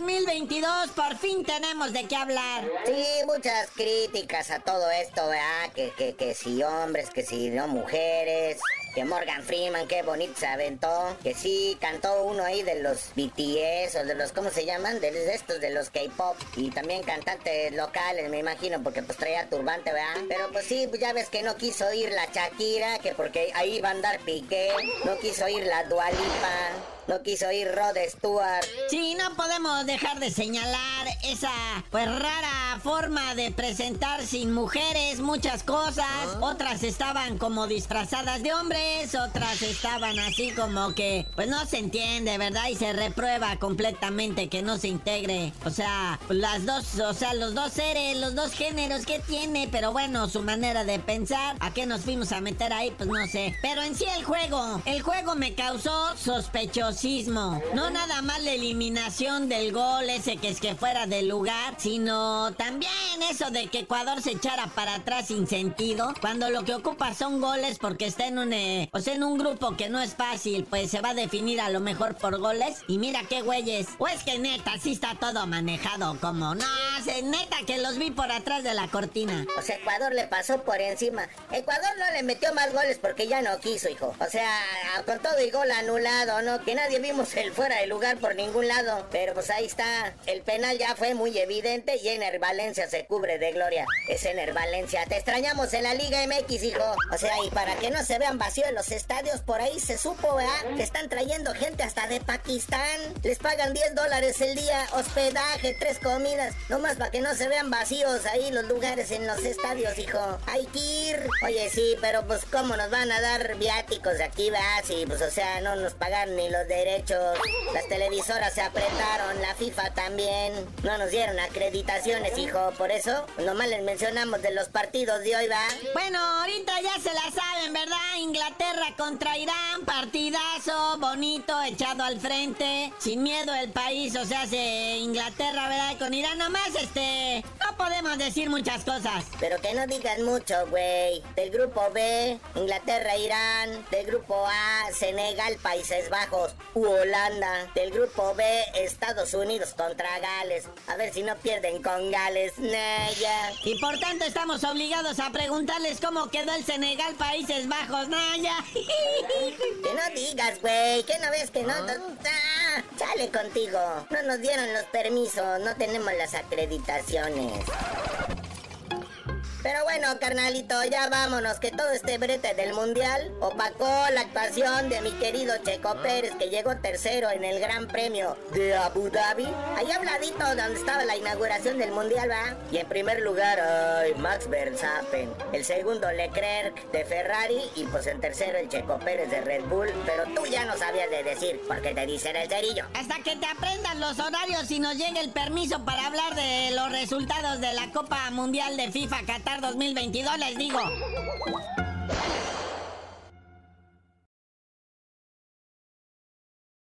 2022 por fin tenemos de qué hablar. Sí, muchas críticas a todo esto, ¿verdad? Que, que, que si hombres, que si no mujeres que Morgan Freeman, qué bonito se aventó, que sí, cantó uno ahí de los BTS o de los, ¿cómo se llaman? De estos, de los K-pop y también cantantes locales, me imagino, porque pues traía turbante, ¿verdad? Pero pues sí, pues ya ves que no quiso ir la Shakira, que porque ahí va a andar Piqué, no quiso ir la Dualipa. No quiso ir Rod Stewart. Sí, no podemos dejar de señalar esa pues rara forma de presentar sin mujeres muchas cosas. Ah. Otras estaban como disfrazadas de hombres, otras estaban así como que pues no se entiende, ¿verdad? Y se reprueba completamente que no se integre. O sea, las dos, o sea, los dos seres, los dos géneros que tiene, pero bueno, su manera de pensar. ¿A qué nos fuimos a meter ahí? Pues no sé. Pero en sí el juego, el juego me causó sospechoso no nada más la eliminación del gol, ese que es que fuera lugar, sino también eso de que Ecuador se echara para atrás sin sentido, cuando lo que ocupa son goles porque está en un, eh, o sea, en un grupo que no es fácil, pues se va a definir a lo mejor por goles. Y mira qué güeyes, o es que neta, sí está todo manejado como, no, se, neta que los vi por atrás de la cortina. O sea, Ecuador le pasó por encima. Ecuador no le metió más goles porque ya no quiso, hijo. O sea, con todo y gol anulado, ¿no? Que nadie vimos el fuera de lugar por ningún lado. Pero pues ahí está. El penal ya fue muy evidente y Ener Valencia se cubre de gloria. Es Ener Valencia. Te extrañamos en la Liga MX, hijo. O sea, y para que no se vean vacíos los estadios, por ahí se supo, ¿verdad? Que están trayendo gente hasta de Pakistán. Les pagan 10 dólares el día, hospedaje, tres comidas. Nomás para que no se vean vacíos ahí los lugares en los estadios, hijo. Hay que ir. Oye, sí, pero pues cómo nos van a dar viáticos de aquí, ¿verdad? Sí, pues o sea, no nos pagan ni los derechos. Las televisoras se apretaron, la FIFA también. Nos dieron acreditaciones, hijo. Por eso, nomás les mencionamos de los partidos de hoy, ¿va? Bueno, ahorita ya se la saben, ¿verdad? Inglaterra contra Irán, partidazo, bonito, echado al frente. Sin miedo el país, o sea, se Inglaterra, ¿verdad? Con Irán nomás, este... No podemos decir muchas cosas. Pero que no digan mucho, güey. Del grupo B, Inglaterra, Irán. Del grupo A, Senegal, Países Bajos. Holanda. Del grupo B, Estados Unidos contra Gales. A ver si no pierden con Gales. Naya. Y por tanto estamos obligados a preguntarles cómo quedó el Senegal, Países Bajos. Naya. que no digas, güey. Que no ves que no... Ah, sale contigo. No nos dieron los permisos. No tenemos las acreditaciones. Pero bueno, carnalito, ya vámonos, que todo este brete del mundial opacó la actuación de mi querido Checo Pérez, que llegó tercero en el Gran Premio de Abu Dhabi. Ahí habladito donde estaba la inauguración del mundial, ¿va? Y en primer lugar, ay, Max Verstappen. El segundo, Leclerc de Ferrari. Y pues en tercero, el Checo Pérez de Red Bull. Pero tú ya no sabías de decir, porque te dicen el cerillo. Hasta que te aprendan los horarios y nos llegue el permiso para hablar de los resultados de la Copa Mundial de FIFA 2022, les digo.